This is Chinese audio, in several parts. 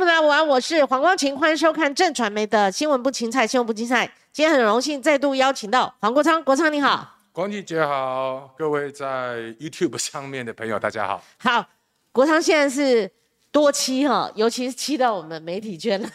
众朋友们，我是黄光琴，欢迎收看正传媒的新闻不青菜，新闻不青菜。今天很荣幸再度邀请到黄国昌，国昌你好，光琴姐好，各位在 YouTube 上面的朋友大家好。好，国昌现在是多期哈，尤其是期到我们媒体圈了，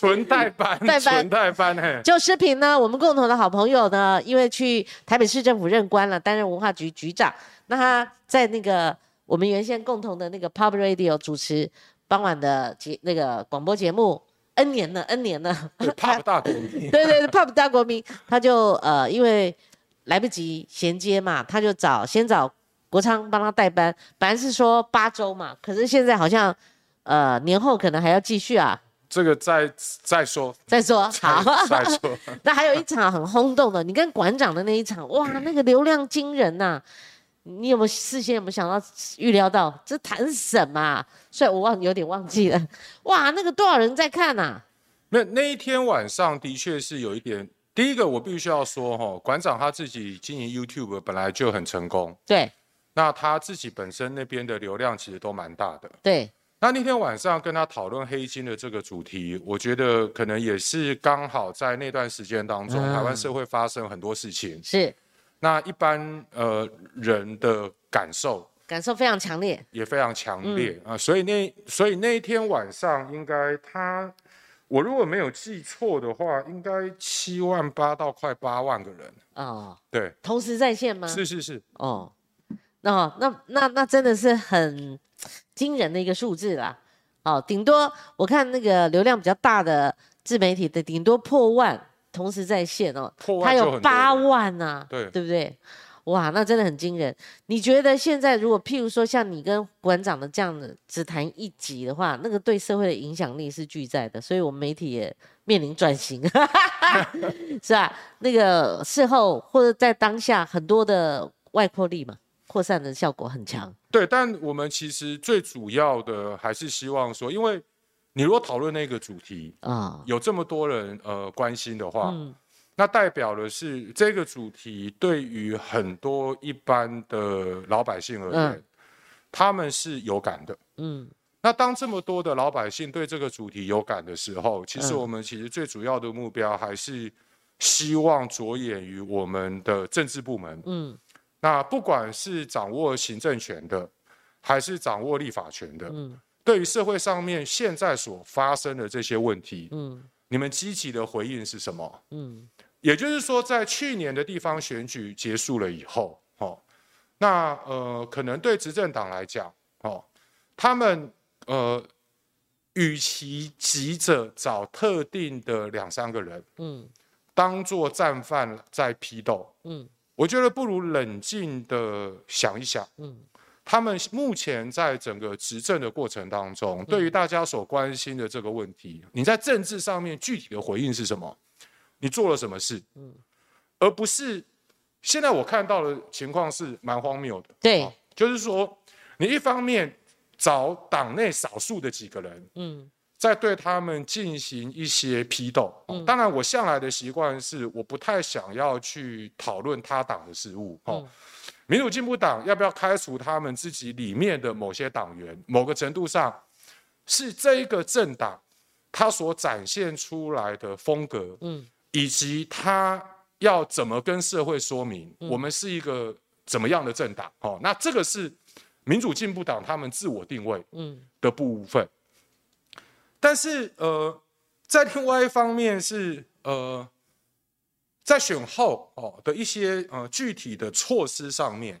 纯代班，代班纯代班嘿。就视频呢，我们共同的好朋友呢，因为去台北市政府任官了，担任文化局局长。那他在那个我们原先共同的那个 Pub Radio 主持傍晚的节那个广播节目 N 年了，N 年了，对，Pop 大国民，对对对，Pop 大国民，他就呃因为来不及衔接嘛，他就找先找国昌帮他代班，本来是说八周嘛，可是现在好像呃年后可能还要继续啊，这个再再说，再说再好。再说。那还有一场很轰动的，你跟馆长的那一场，哇，那个流量惊人呐、你有没有事先有没有想到预料到这谈什么、啊？虽然我忘有点忘记了，哇，那个多少人在看呐、那那一天晚上的确是有一点。第一个，我必须要说哈，馆长他自己经营 YouTube 本来就很成功，对那他自己本身那边的流量其实都蛮大的。对，那那天晚上跟他讨论黑金的这个主题，我觉得可能也是刚好在那段时间当中，嗯台湾社会发生很多事情。是那一般呃人的感受感受非常强烈，也非常强烈、嗯啊，所以那所以那一天晚上应该他，我如果没有记错的话，应该七万八到快八万个人。哦，对，同时在线吗？是是是，哦，那那那那真的是很惊人的一个数字啦。哦，顶多我看那个流量比较大的自媒体的，顶多破万同时在线哦，它破万就很多有八万呐、对对不对？哇，那真的很惊人。你觉得现在如果譬如说像你跟馆长的这样的只谈一集的话，那个对社会的影响力是巨在的，所以我们媒体也面临转型，是吧？那个事后或者在当下很多的外扩力嘛，扩散的效果很强。对，但我们其实最主要的还是希望说，因为你如果讨论那个主题，啊、有这么多人呃关心的话，嗯。那代表的是这个主题对于很多一般的老百姓而言，嗯。他们是有感的。嗯。那当这么多的老百姓对这个主题有感的时候，其实嗯。我们其实最主要的目标还是希望着眼于我们的政治部门。嗯。那不管是掌握行政权的，还是掌握立法权的，嗯对于社会上面现在所发生的这些问题，嗯。你们积极的回应是什么？嗯。也就是说，在去年的地方选举结束了以后，哦，那呃，可能对执政党来讲，哦，他们呃，与其急着找特定的两三个人嗯。当做战犯在批斗，嗯。我觉得不如冷静的想一想，嗯他们目前在整个执政的过程当中，对于大家所关心的这个问题，你在政治上面具体的回应是什么？你做了什么事？而不是现在我看到的情况是蛮荒谬的。对哦就是说，你一方面找党内少数的几个人，嗯在对他们进行一些批斗。哦当然，我向来的习惯是，我不太想要去讨论他党的事务。哦，嗯民主进步党要不要开除他们自己里面的某些党员？某个程度上，是这一个政党他所展现出来的风格，嗯以及他要怎么跟社会说明，我们是一个怎么样的政党。哦，那这个是民主进步党他们自我定位。嗯的部分。但是呃，在另外一方面是呃，在选后哦的一些呃具体的措施上面，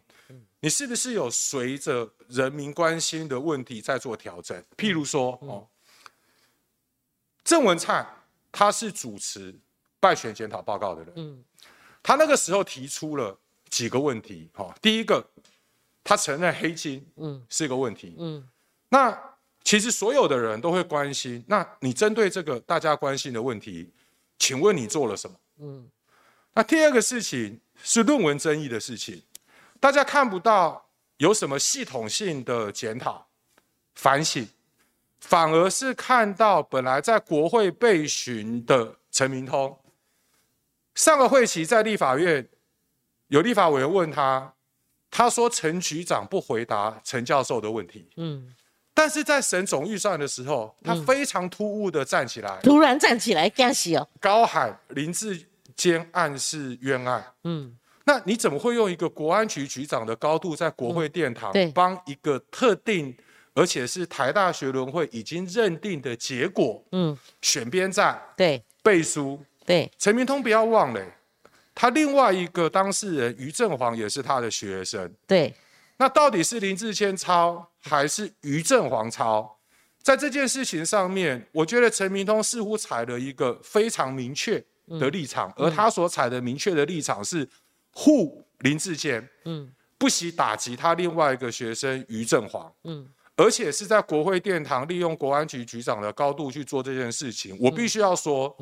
你是不是有随着人民关心的问题在做调整？譬如说哦，郑文灿他是主持败选检讨报告的人，嗯。他那个时候提出了几个问题，哈、哦，第一个，他承认黑金嗯。是一个问题，嗯。那其实所有的人都会关心，那你针对这个大家关心的问题，请问你做了什么？嗯那第二个事情是论文争议的事情，大家看不到有什么系统性的检讨、反省，反而是看到本来在国会被询的陈明通，上个会期在立法院有立法委员问他，他说陈局长不回答陈教授的问题。嗯。但是在审总预算的时候，他非常突兀的站起来，突然站起来，干死哦，高喊林志坚案是冤案。嗯，那你怎么会用一个国安局局长的高度在国会殿堂帮一个特定，而且是台大学轮会已经认定的结果，嗯，选边站对背书？对，陈明通不要忘了，他另外一个当事人于正煌也是他的学生。对，那到底是林志谦抄还是于正煌抄？在这件事情上面，我觉得陈明通似乎踩了一个非常明确的立场，而他所采的明确的立场是护林志坚，嗯，不惜打击他另外一个学生于正煌，嗯，而且是在国会殿堂利用国安局局长的高度去做这件事情，我必须要说，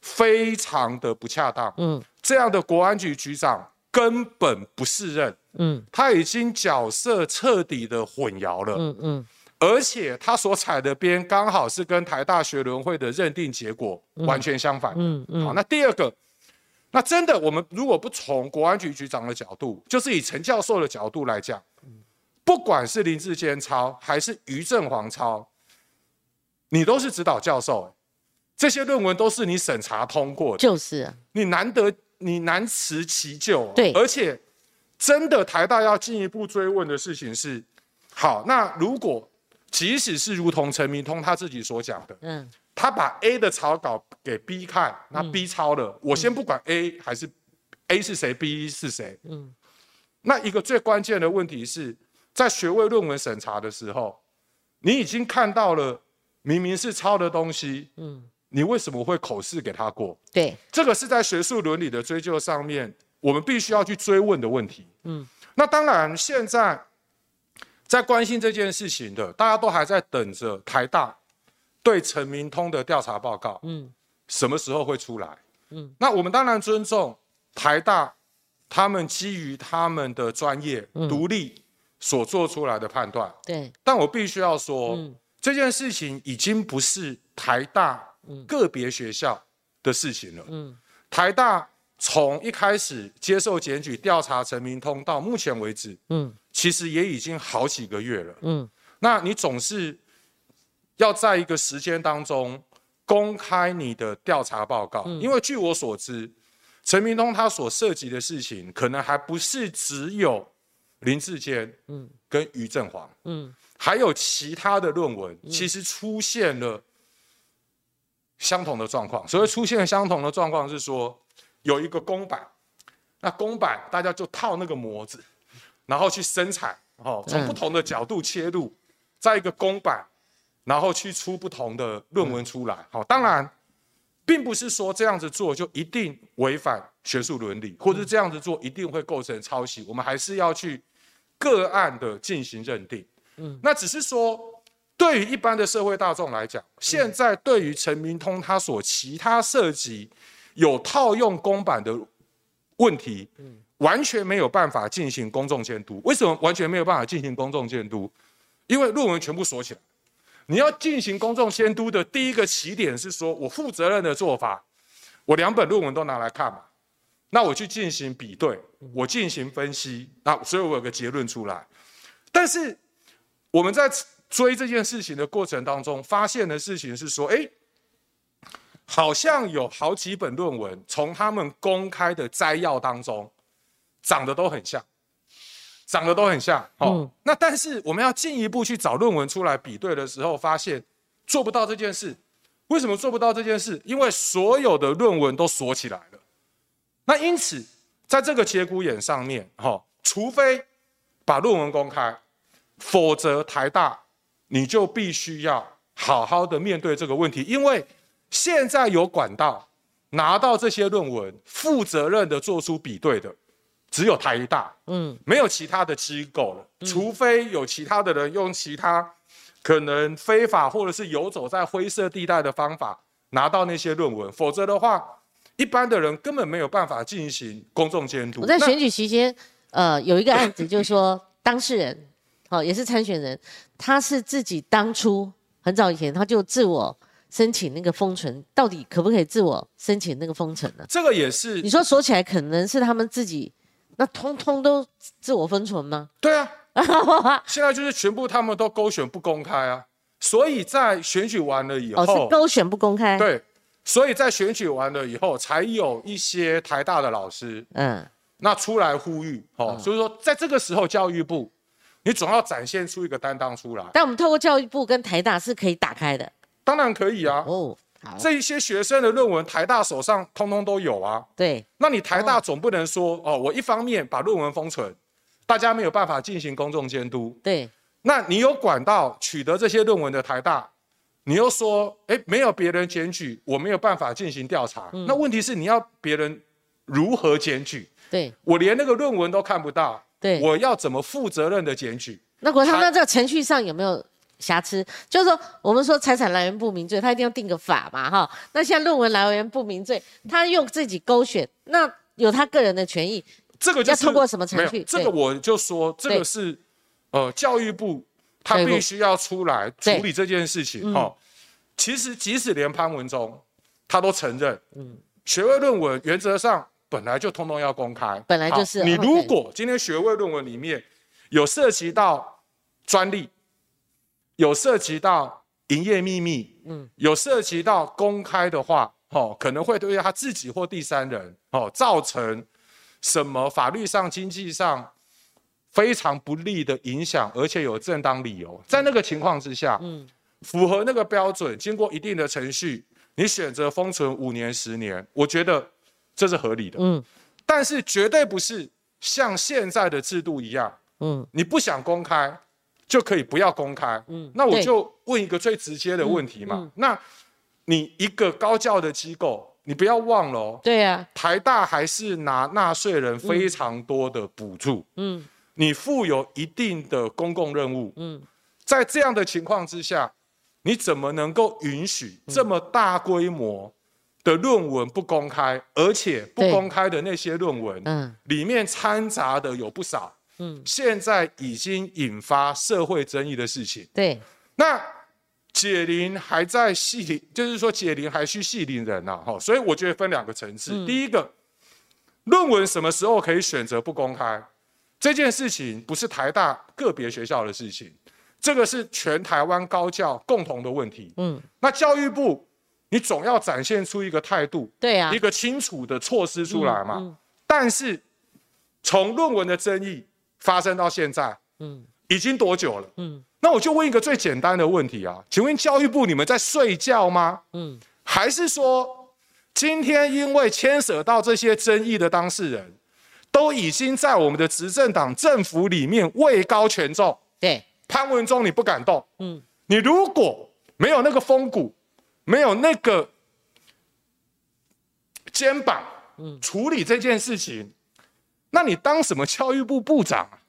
非常的不恰当，嗯，这样的国安局局长根本不是任，嗯。他已经角色彻底的混淆了，嗯嗯而且他所踩的边刚好是跟台大学轮会的认定结果完全相反。嗯嗯，好，那第二个，那真的我们如果不从国安局局长的角度，就是以陈教授的角度来讲，不管是林志坚抄还是于正煌抄，你都是指导教授，这些论文都是你审查通过的，就是啊，你难得你难辞其咎。对而且真的台大要进一步追问的事情是，好，那如果即使是如同陈明通他自己所讲的，嗯。他把 A 的草稿给 B 看，那 B 抄了，我先不管 A 还是 A 是谁，B 是谁，嗯。那一个最关键的问题是在学位论文审查的时候，你已经看到了明明是抄的东西，嗯，你为什么会口试给他过？对，这个是在学术伦理的追究上面，我们必须要去追问的问题。嗯，那当然，现在在关心这件事情的，大家都还在等着台大对陈明通的调查报告，嗯。什么时候会出来？嗯，那我们当然尊重台大他们基于他们的专业、嗯。独立所做出来的判断，对，但我必须要说，嗯。这件事情已经不是台大个别学校的事情了。嗯。台大从一开始接受检举调查陈明通到目前为止，嗯其实也已经好几个月了。嗯那你总是要在一个时间当中公开你的调查报告，因为据我所知，陈明通他所涉及的事情，可能还不是只有林志坚嗯跟于振煌。嗯还有其他的论文，其实出现了相同的状况。所谓出现相同的状况是说，有一个公版，那公版大家就套那个模子，然后去生产，哦，从不同的角度切入，在一个公版，然后去出不同的论文出来。好，当然，并不是说这样子做就一定违反学术伦理，或者是这样子做一定会构成抄袭。我们还是要去个案的进行认定。嗯那只是说，对于一般的社会大众来讲，现在对于陈明通他所其他涉及有套用公版的问题，完全没有办法进行公众监督。为什么完全没有办法进行公众监督？因为论文全部锁起来。你要进行公众监督的第一个起点是说，我负责任的做法，我两本论文都拿来看嘛，那我去进行比对，我进行分析，那所以我有个结论出来。但是我们在追这件事情的过程当中，发现的事情是说，哎，好像有好几本论文从他们公开的摘要当中，长得都很像，长得都很像。哦，嗯那但是我们要进一步去找论文出来比对的时候，发现做不到这件事。为什么做不到这件事？因为所有的论文都锁起来了。那因此，在这个节骨眼上面，哈、除非把论文公开，否则台大你就必须要好好的面对这个问题，因为现在有管道拿到这些论文，负责任的做出比对的，只有台大，嗯没有其他的机构了，除非有其他的人用其他可能非法或者是游走在灰色地带的方法拿到那些论文，否则的话，一般的人根本没有办法进行公众监督。我在选举期间，呃，有一个案子，就是说当事人，好、也是参选人，他是自己当初很早以前他就自我申请那个封存，到底可不可以自我申请那个封存呢？这个也是你说锁起来可能是他们自己，那通通都自我封存吗？对啊，现在就是全部他们都勾选不公开啊，所以在选举完了以后，哦，是勾选不公开。，对，所以在选举完了以后，才有一些台大的老师嗯，那出来呼吁，哦，所以说在这个时候，教育部你总要展现出一个担当出来，但我们透过教育部跟台大是可以打开的。当然可以啊，这一些学生的论文，台大手上通通都有啊。对，那你台大总不能说哦，我一方面把论文封存，大家没有办法进行公众监督。对，那你有管道取得这些论文的台大，你又说，哎，没有别人检举，我没有办法进行调查。嗯那问题是你要别人如何检举？对，我连那个论文都看不到，对。我要怎么负责任的检举？那国昌，台那这个程序上有没有瑕疵？就是说，我们说财产来源不明罪，他一定要定个法嘛，哈。那像论文来源不明罪，他用自己勾选，那有他个人的权益，这个就是要通过什么程序这个我就说，这对个是呃教育部他必须要出来处理这件事情嗯哈、其实即使连潘文忠他都承认，嗯，学位论文原则上本来就通通要公开，本来就是你如果今天学位论文里面有涉及到专利，有涉及到营业秘密，嗯，有涉及到公开的话，哦，可能会对他自己或第三人，哦，造成什么法律上、经济上非常不利的影响，而且有正当理由。在那个情况之下，嗯，符合那个标准，经过一定的程序，你选择封存五年、十年，我觉得这是合理的。嗯。但是绝对不是像现在的制度一样，嗯，你不想公开就可以不要公开。嗯，那我就问一个最直接的问题嘛，嗯那你一个高教的机构，你不要忘了哦，对啊，台大还是拿纳税人非常多的补助，嗯你负有一定的公共任务，嗯，在这样的情况之下，你怎么能够允许这么大规模的论文不公开，而且不公开的那些论文，嗯。里面掺杂的有不少，嗯，现在已经引发社会争议的事情。对，那解铃还在系铃，就是说解铃还需系铃人呐、哈，所以我觉得分两个层次。第一个，论文什么时候可以选择不公开，这件事情不是台大个别学校的事情，这个是全台湾高教共同的问题。嗯，那教育部，你总要展现出一个态度，对啊一，个清楚的措施出来嘛。嗯但是从论文的争议发生到现在，嗯。已经多久了？嗯。那我就问一个最简单的问题啊，请问教育部你们在睡觉吗？嗯。还是说今天因为牵涉到这些争议的当事人，都已经在我们的执政党政府里面位高权重？对，潘文忠你不敢动，嗯。你如果没有那个风骨，没有那个肩膀，嗯。处理这件事情，那你当什么教育部部长啊？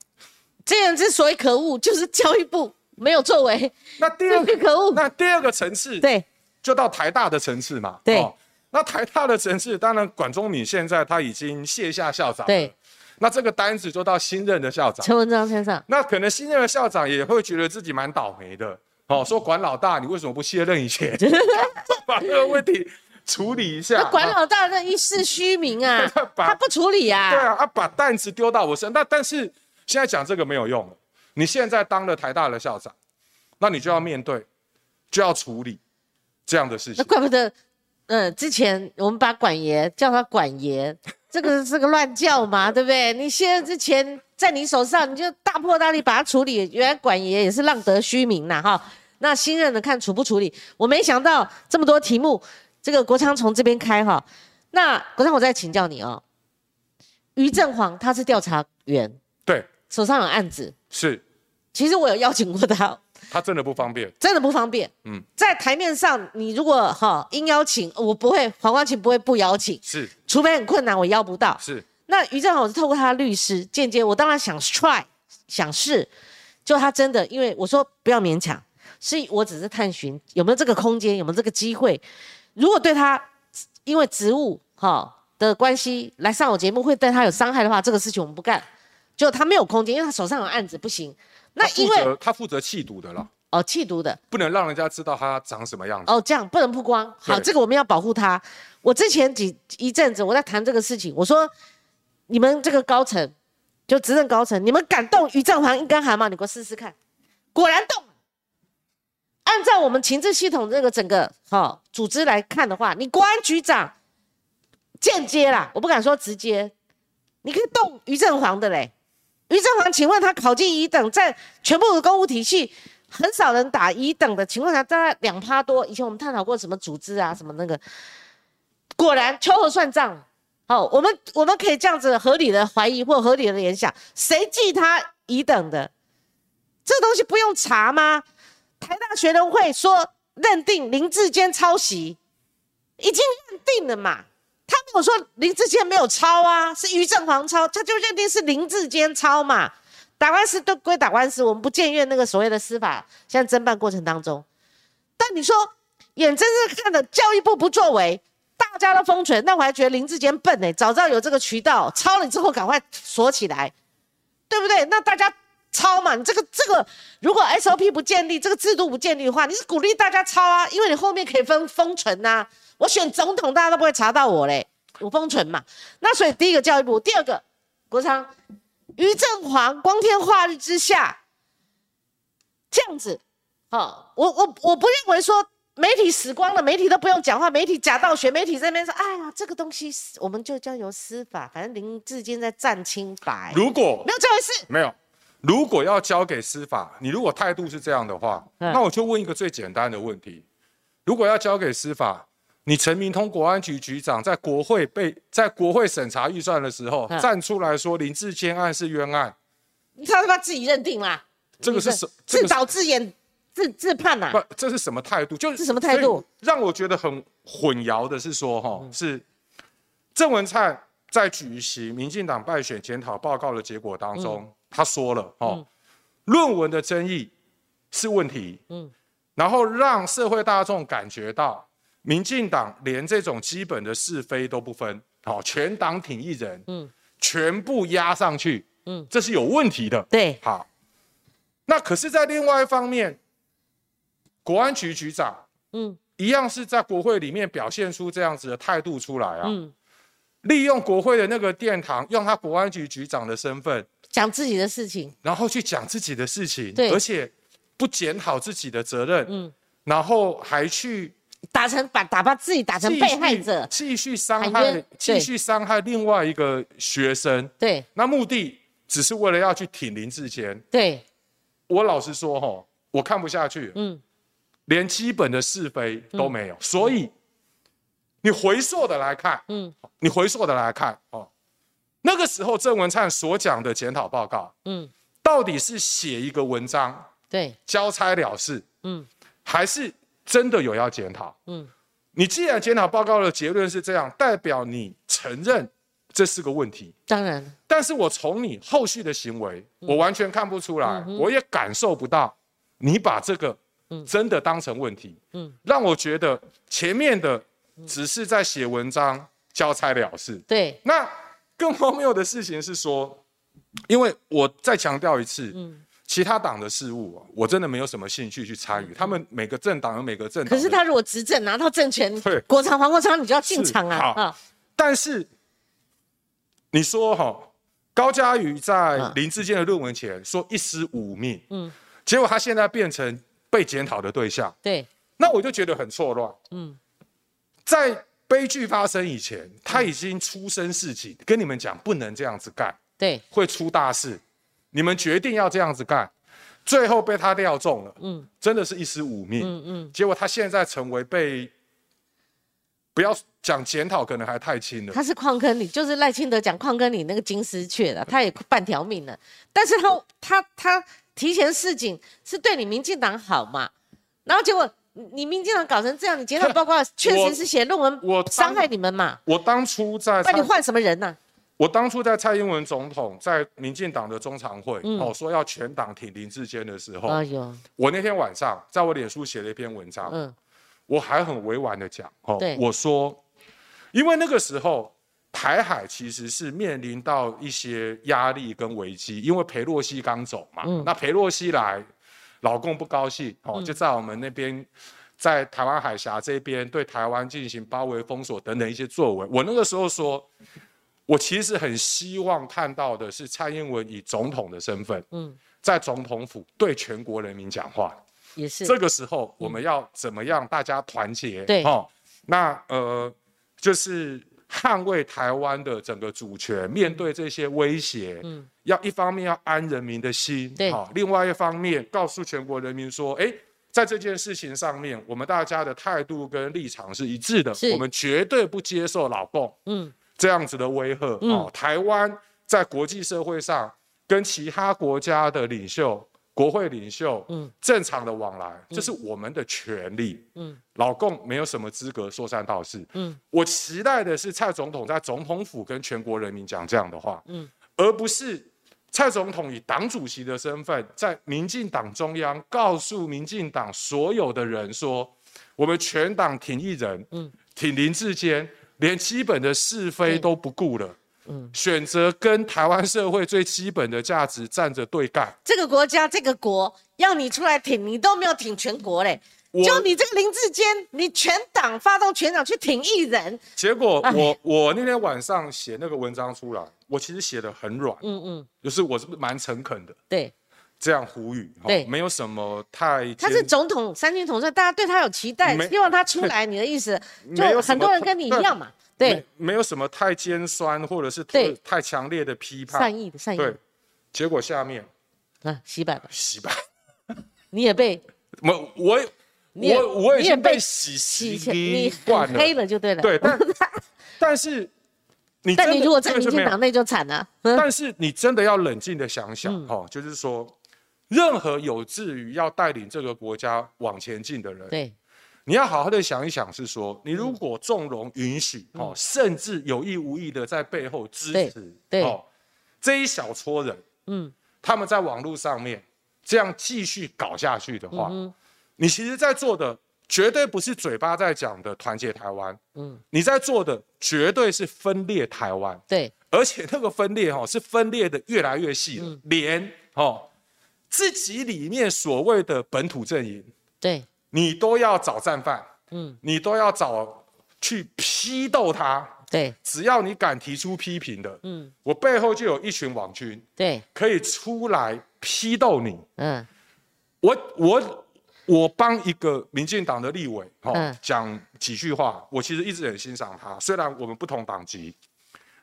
这人之所以可恶，就是教育部没有作为，那第二个，可恶。那第二个层次，对，就到台大的层次嘛。哦对那台大的层次，当然管中敏现在他已经卸下校长，对，那这个单子就到新任的校长。陈文章先生，那可能新任的校长也会觉得自己蛮倒霉的，哦，说管老大，你为什么不卸任以前，把这个问题处理一下？那管老大那一世虚名啊，把他不处理啊。对啊，他，把担子丢到我身，那但是现在讲这个没有用了。你现在当了台大的校长，那你就要面对，就要处理这样的事那情。怪不得，呃，之前我们把管爷叫他管爷，这个是个乱叫嘛，对不对？你现在之前在你手上，你就大破大立把它处理。原来管爷也是浪得虚名呐，哈。那新任的看处不处理，我没想到这么多题目，这个国昌从这边开哈。那国昌，我再请教你哦，于正煌他是调查员，对，手上有案子，是其实我有邀请过他，他真的不方便。真的不方便。嗯嗯，在台面上，你如果哈应邀请，我不会，黄光琴不会不邀请，是除非很困难，我邀不到。是，那于正好我是透过他的律师间接，我当然想 try 想试，就他真的，因为我说不要勉强，是我只是探寻有没有这个空间，有没有这个机会。如果对他因为职务哈的关系来上我节目会对他有伤害的话，这个事情我们不干。就他没有空间，因为他手上有案子，不行。那因为他负责气毒的了，哦气毒的，不能让人家知道他长什么样子。哦，这样不能曝光。好，这个我们要保护他。我之前几一阵子我在谈这个事情，我说你们这个高层就执政高层，你们敢动于正煌一根汗吗？你给我试试看。果然动。按照我们情治系统这个整个哈组织来看的话，你国安局长间接啦，我不敢说直接，你可以动于正煌的嘞。于正煌，请问他考进乙等，在全部的公务体系很少人打乙等的情况下，大概两趴多。以前我们探讨过什么组织啊，什么那个，果然秋后算账。好，我们我们可以这样子合理的怀疑或合理的联想，谁记他乙等的？这东西不用查吗？台大学生会说认定林志坚抄袭，已经认定了嘛？他没有说林志坚没有抄啊，是于正煌抄，他就认定是林志坚抄嘛。打官司都归打官司，我们不僭越那个所谓的司法现在侦办过程当中。但你说眼睁睁看着教育部不作为，大家都封存，那我还觉得林志坚笨呢，早知道有这个渠道，抄了之后赶快锁起来，对不对？那大家抄嘛，你这个这个如果 SOP 不建立，这个制度不建立的话，你是鼓励大家抄啊，因为你后面可以封封存呐。我选总统，大家都不会查到我嘞，我封存嘛。那所以第一个教育部，第二个国昌，于正煌光天化日之下这样子，哦，我我我不认为说媒体死光了，媒体都不用讲话，媒体假道学，媒体这边说，哎呀，这个东西我们就交由司法，反正林志坚在占清白，如果没有这回事，没有，如果要交给司法，你如果态度是这样的话，那我就问一个最简单的问题：如果要交给司法？你陈明通国安局局长在国会被在国会审查预算的时候站出来说林志坚案是冤案，他他妈自己认定啦？这个是什自导自演自自判呐？不，这是什么态度？就是什么态度？让我觉得很混淆的是说，哈，是郑文灿在举行民进党败选检讨报告的结果当中，他说了，哦，论文的争议是问题，嗯，然后让社会大众感觉到。民进党连这种基本的是非都不分，好，全党挺一人，嗯，全部压上去，嗯，这是有问题的。对，好，那可是，在另外一方面，国安局局长，嗯，一样是在国会里面表现出这样子的态度出来啊，嗯，利用国会的那个殿堂，用他国安局局长的身份讲自己的事情，然后去讲自己的事情，对，而且不检讨自己的责任，嗯，然后还去。打成把打把自己打成被害者，继续伤害，继续伤害另外一个学生。对，那目的只是为了要去挺林志坚。对，我老实说哈，我看不下去。嗯，连基本的是非都没有。所以你回溯的来看，嗯，你回溯的来看哦，那个时候郑文灿所讲的检讨报告，嗯，到底是写一个文章，对，交差了事，嗯，还是？真的有要检讨，嗯，你既然检讨报告的结论是这样，代表你承认这是个问题。当然，但是我从你后续的行为，我完全看不出来，我也感受不到你把这个真的当成问题，嗯，让我觉得前面的只是在写文章交差了事。对，那更荒谬的事情是说，因为我再强调一次，嗯。其他党的事务，啊我真的没有什么兴趣去参与。他们每个政党有每个政党。可是他如果执政拿到政权，对，国昌黄国昌，你就要进场啊。好，但是你说哈，高嘉瑜在林志坚的论文前说一尸五命，嗯，结果他现在变成被检讨的对象，对，那我就觉得很错乱。嗯，在悲剧发生以前，他已经出生事情，跟你们讲不能这样子干，对，会出大事。你们决定要这样子干，最后被他料中了，嗯，真的是一尸五命，嗯嗯，结果他现在成为被，不要讲检讨，可能还太轻了。他是矿坑里，就是赖清德讲矿坑里那个金丝雀了，他也半条命了。但是他他他提前示警，是对你民进党好嘛？然后结果你民进党搞成这样，你检讨报告确实是写论文，我伤害你们嘛？我当初在，那你换什么人呢？我当初在蔡英文总统在民进党的中常会哦说要全党挺林志坚的时候，哎呦。我那天晚上在我脸书写了一篇文章，嗯，我还很委婉的讲哦，我说，因为那个时候台海其实是面临到一些压力跟危机，因为裴洛西刚走嘛，嗯。那裴洛西来，老公不高兴哦，就在我们那边在台湾海峡这边对台湾进行包围封锁等等一些作为，我那个时候说。我其实很希望看到的是蔡英文以总统的身份，嗯，在总统府对全国人民讲话。也是这个时候我们要怎么样？大家团结，对哦，那呃，就是捍卫台湾的整个主权，面对这些威胁，嗯，要一方面要安人民的心，对好，另外一方面告诉全国人民说，哎。在这件事情上面，我们大家的态度跟立场是一致的，我们绝对不接受老共嗯这样子的威吓。嗯哦，台湾在国际社会上跟其他国家的领袖、国会领袖，嗯。正常的往来，这是我们的权利。嗯。老共没有什么资格说三道四。嗯。我期待的是蔡总统在总统府跟全国人民讲这样的话，嗯。而不是蔡总统以党主席的身份，在民进党中央告诉民进党所有的人说，我们全党挺一人，嗯。挺林志坚，连基本的是非都不顾了。嗯，选择跟台湾社会最基本的价值站着对干，这个国家这个国要你出来挺，你都没有挺全国嘞。就你这个林志坚，你全党发动全党去挺一人，结果哎。我我那天晚上写那个文章出来，我其实写的很软，嗯嗯，就是我是蛮诚恳的。对，这样呼吁，哈对。没有什么太他是尖总统三军统帅，大家对他有期待，希望他出来。你的意思，就很多人跟你一样嘛，对。没，没有什么太尖酸或者是对。太太强烈的批判，善意的善意对。的，结果下面啊，洗白吧，洗白，你也被 我我也我我也被经被洗洗洗你惯很黑了，就对了。对，但 但是你但你如果在民进党内就惨了。嗯。但是你真的要冷静的想想，哦，就是说，任何有志于要带领这个国家往前进的人，对，你要好好的想一想，是说，你如果纵容、允许，哦，甚至有意无意的在背后支持，对哦，这一小撮人，嗯。他们在网络上面这样继续搞下去的话，嗯你其实在做的绝对不是嘴巴在讲的团结台湾，嗯，你在做的绝对是分裂台湾。对，而且那个分裂哈、哦、是分裂的越来越细了，嗯。连哦自己里面所谓的本土阵营，对，你都要找战犯，嗯。你都要找去批斗他。对，只要你敢提出批评的，嗯。我背后就有一群网军对，可以出来批斗你。嗯。我我我帮一个民进党的立委哈、哦嗯。讲几句话，我其实一直很欣赏他，虽然我们不同党籍，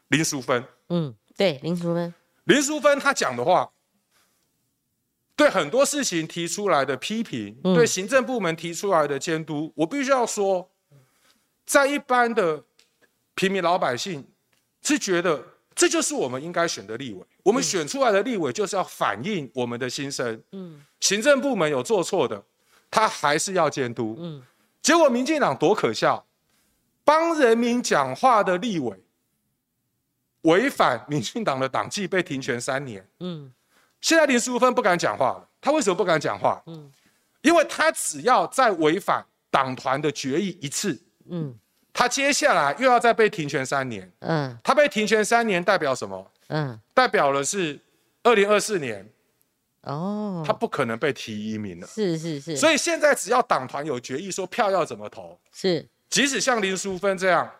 林淑芬。嗯，对，林淑芬，林淑芬她讲的话，对很多事情提出来的批评，嗯对行政部门提出来的监督，我必须要说，在一般的平民老百姓是觉得这就是我们应该选的立委，我们选出来的立委就是要反映我们的心声。嗯行政部门有做错的，他还是要监督。嗯结果民进党多可笑，帮人民讲话的立委，违反民进党的党纪被停权三年。嗯现在林淑芬不敢讲话了，他为什么不敢讲话？嗯因为他只要再违反党团的决议一次，嗯他接下来又要再被停权三年。嗯他被停权三年代表什么？嗯，代表的是二零二四年哦，他不可能被提移民了。是是是，所以现在只要党团有决议说票要怎么投，是即使像林淑芬这样，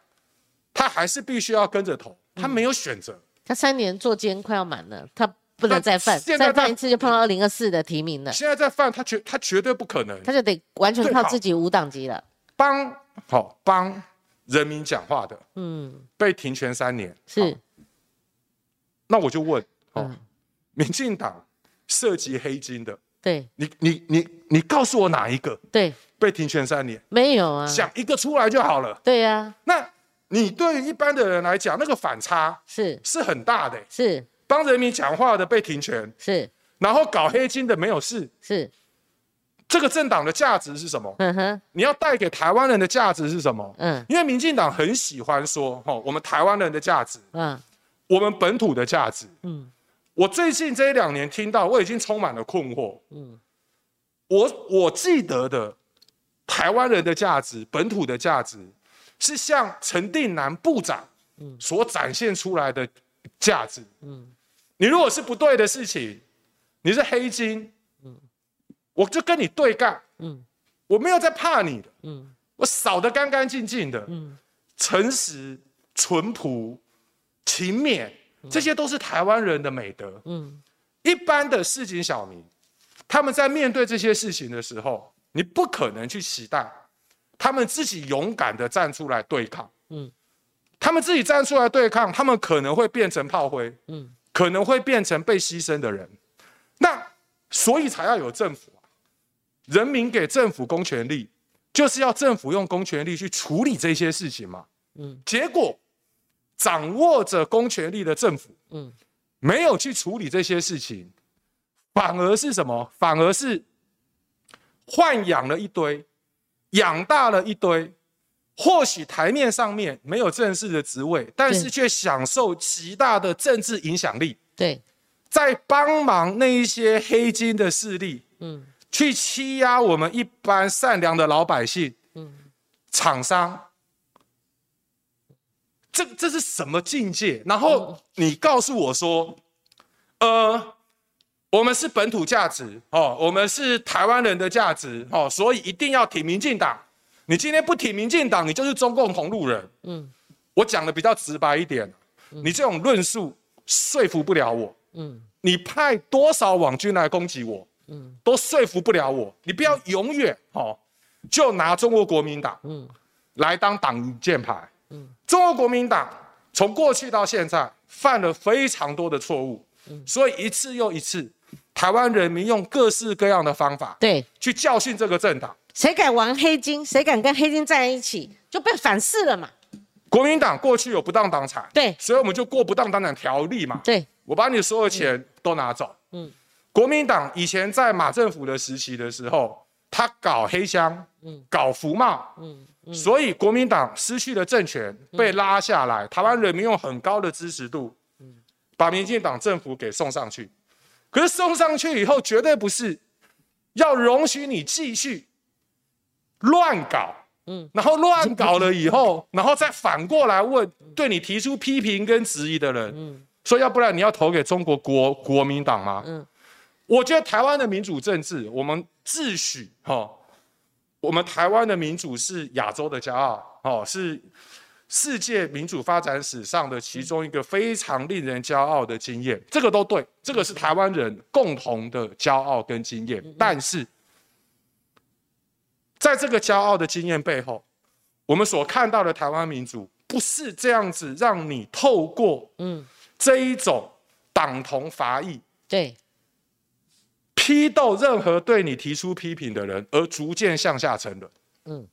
他还是必须要跟着投，他没有选择。他三年坐监快要满了，他不能再犯，现在再犯一次就碰到二零二四的提名了，现在再犯，他绝他绝对不可能。他就得完全靠自己无党籍了。帮好帮人民讲话的，嗯，被停权三年。是。好，那我就问，哦，嗯，民进党涉及黑金的，对。你你你你告诉我哪一个对，被停权三年？没有啊，讲一个出来就好了。对呀，那你对于一般的人来讲，那个反差是。是很大的。是帮人民讲话的被停权，是然后搞黑金的没有事，是，这个政党的价值是什么？嗯哼，你要带给台湾人的价值是什么？嗯因为民进党很喜欢说，哦，我们台湾人的价值，嗯我们本土的价值。嗯我最近这一两年听到，我已经充满了困惑。嗯我我记得的台湾人的价值、本土的价值，是像陈定南部长所展现出来的价值。嗯你如果是不对的事情，你是黑金，我就跟你对干，嗯我没有在怕你的，嗯我扫得干干净净的，嗯诚实、淳朴，勤勉，这些都是台湾人的美德。嗯，一般的市井小民，他们在面对这些事情的时候，你不可能去期待他们自己勇敢的站出来对抗。嗯，他们自己站出来对抗，他们可能会变成炮灰。嗯，可能会变成被牺牲的人。那所以才要有政府。人民给政府公权力，就是要政府用公权力去处理这些事情嘛。嗯，结果掌握着公权力的政府，嗯，没有去处理这些事情，反而是什么？反而是豢养了一堆，养大了一堆，或许台面上面没有正式的职位，但是却享受极大的政治影响力。对，在帮忙那一些黑金的势力，嗯。去欺压我们一般善良的老百姓，嗯，厂商，这这是什么境界？然后你告诉我说，呃，我们是本土价值哦，我们是台湾人的价值哦，所以一定要挺民进党。你今天不挺民进党，你就是中共同路人。嗯，我讲的比较直白一点，你这种论述说服不了我。嗯，你派多少网军来攻击我？嗯，都说服不了我。你不要永远哦，就拿中国国民党嗯来当挡箭牌。嗯，中国国民党从过去到现在犯了非常多的错误。嗯，所以一次又一次，台湾人民用各式各样的方法对去教训这个政党。谁敢玩黑金，谁敢跟黑金在一起，就被反噬了嘛。国民党过去有不当党产，对，所以我们就过不当党产条例嘛。对，我把你所有钱都拿走。嗯。国民党以前在马政府的时期的时候，他搞黑箱，嗯，搞服贸，嗯，所以国民党失去了政权，被拉下来。台湾人民用很高的支持度，嗯，把民进党政府给送上去。可是送上去以后，绝对不是要容许你继续乱搞，嗯，然后乱搞了以后，然后再反过来问对你提出批评跟质疑的人，嗯，说要不然你要投给中国国国民党吗？嗯。我觉得台湾的民主政治，我们自诩哈，我们台湾的民主是亚洲的骄傲，哦，是世界民主发展史上的其中一个非常令人骄傲的经验。这个都对，这个是台湾人共同的骄傲跟经验。但是，在这个骄傲的经验背后，我们所看到的台湾民主不是这样子，让你透过嗯这一种党同伐异对。批斗任何对你提出批评的人，而逐渐向下沉沦。嗯，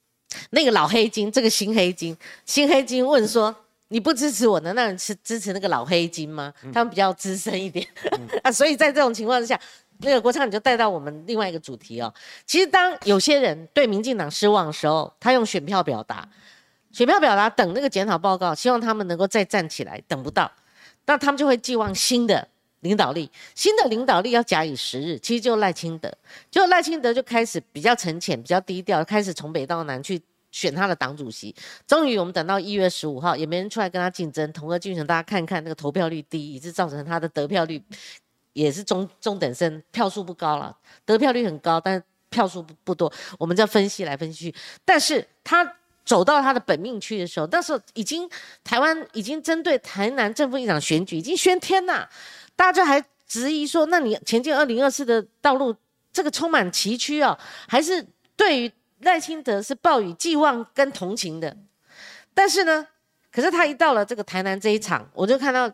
那个老黑金，这个新黑金，新黑金问说：“你不支持我，难道你是支持那个老黑金吗？”他们比较资深一点啊，所以在这种情况之下，那个郭昌你就带到我们另外一个主题哦。其实当有些人对民进党失望的时候，他用选票表达，选票表达等那个检讨报告，希望他们能够再站起来，等不到，那他们就会寄望新的。领导力，新的领导力要假以时日，其实就赖清德，就赖清德就开始比较沉潜、比较低调，开始从北到南去选他的党主席。终于，我们等到一月十五号，也没人出来跟他竞争，同个竞选，大家看看那个投票率低，以致造成他的得票率也是中中等生，票数不高了。得票率很高，但票数不不多。我们再分析来分析去，但是他走到他的本命区的时候，那时候已经台湾已经针对台南正副议长选举已经宣天呐。大家还质疑说，那你前进二零二四的道路，这个充满崎岖啊，还是对于赖清德是抱以寄望跟同情的？但是呢，可是他一到了这个台南这一场，我就看到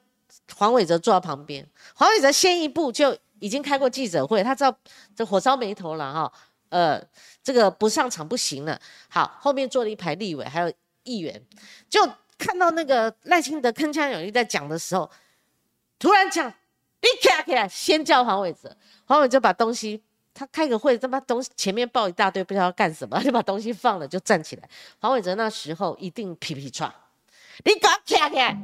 黄伟哲坐在旁边，黄伟哲先一步就已经开过记者会，他知道这火烧眉头了哈，呃，这个不上场不行了。好，后面坐了一排立委还有议员，就看到那个赖清德铿锵有力在讲的时候，突然讲。你起起来，先叫黄伟哲。黄伟哲把东西，他开个会，他把东西前面抱一大堆，不知道要干什么，就把东西放了，就站起来。黄伟哲那时候一定皮皮喘，你给我起来！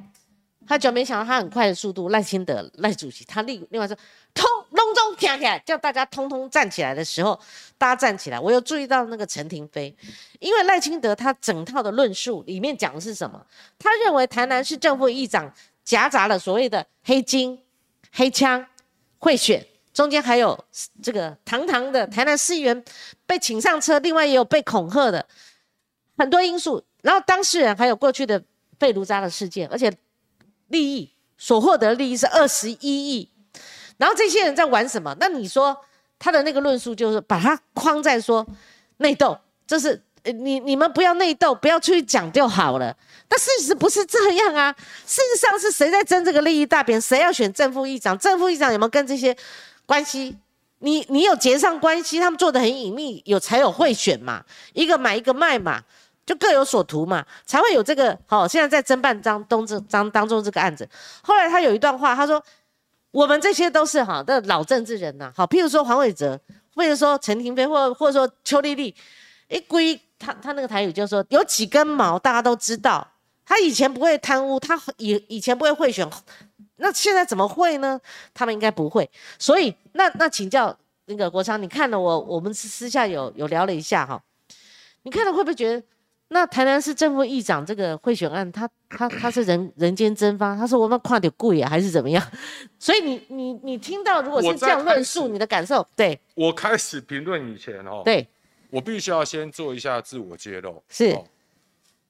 他就没想到他很快的速度，赖清德赖主席，他另另外说，通隆中起来，叫大家通通站起来的时候，大家站起来。我有注意到那个陈廷飞，因为赖清德他整套的论述里面讲的是什么？他认为台南市政府议长夹杂了所谓的黑金。黑枪贿选，中间还有这个堂堂的台南市议员被请上车，另外也有被恐吓的很多因素。然后当事人还有过去的被卢渣的事件，而且利益所获得利益是二十一亿，然后这些人在玩什么？那你说他的那个论述就是把它框在说内斗，这是你你们不要内斗，不要出去讲就好了。但事实不是这样啊，事实上是谁在争这个利益大饼？谁要选正副议长？正副议长有没有跟这些关系？你你有结上关系，他们做的很隐秘，有才有贿选嘛，一个买一个卖嘛，就各有所图嘛，才会有这个。好、现在在侦办张东这张当中这个案子，后来他有一段话，他说我们这些都是哈的老政治人呐、好，譬如说黄伟哲，或者说陈廷飞，或或者说邱丽丽，一归他他那个台语就说有几根毛大家都知道，他以前不会贪污，他以以前不会贿选，那现在怎么会呢？他们应该不会，所以那那请教那个国昌，你看了我我们私私下有有聊了一下哈，你看了会不会觉得？那台南市政府议长这个贿选案，他他他是人人间蒸发，他说我们跨点贵啊，还是怎么样？所以你你你听到如果是这样论述，你的感受，对我开始评论以前哦，对我必须要先做一下自我揭露。是哦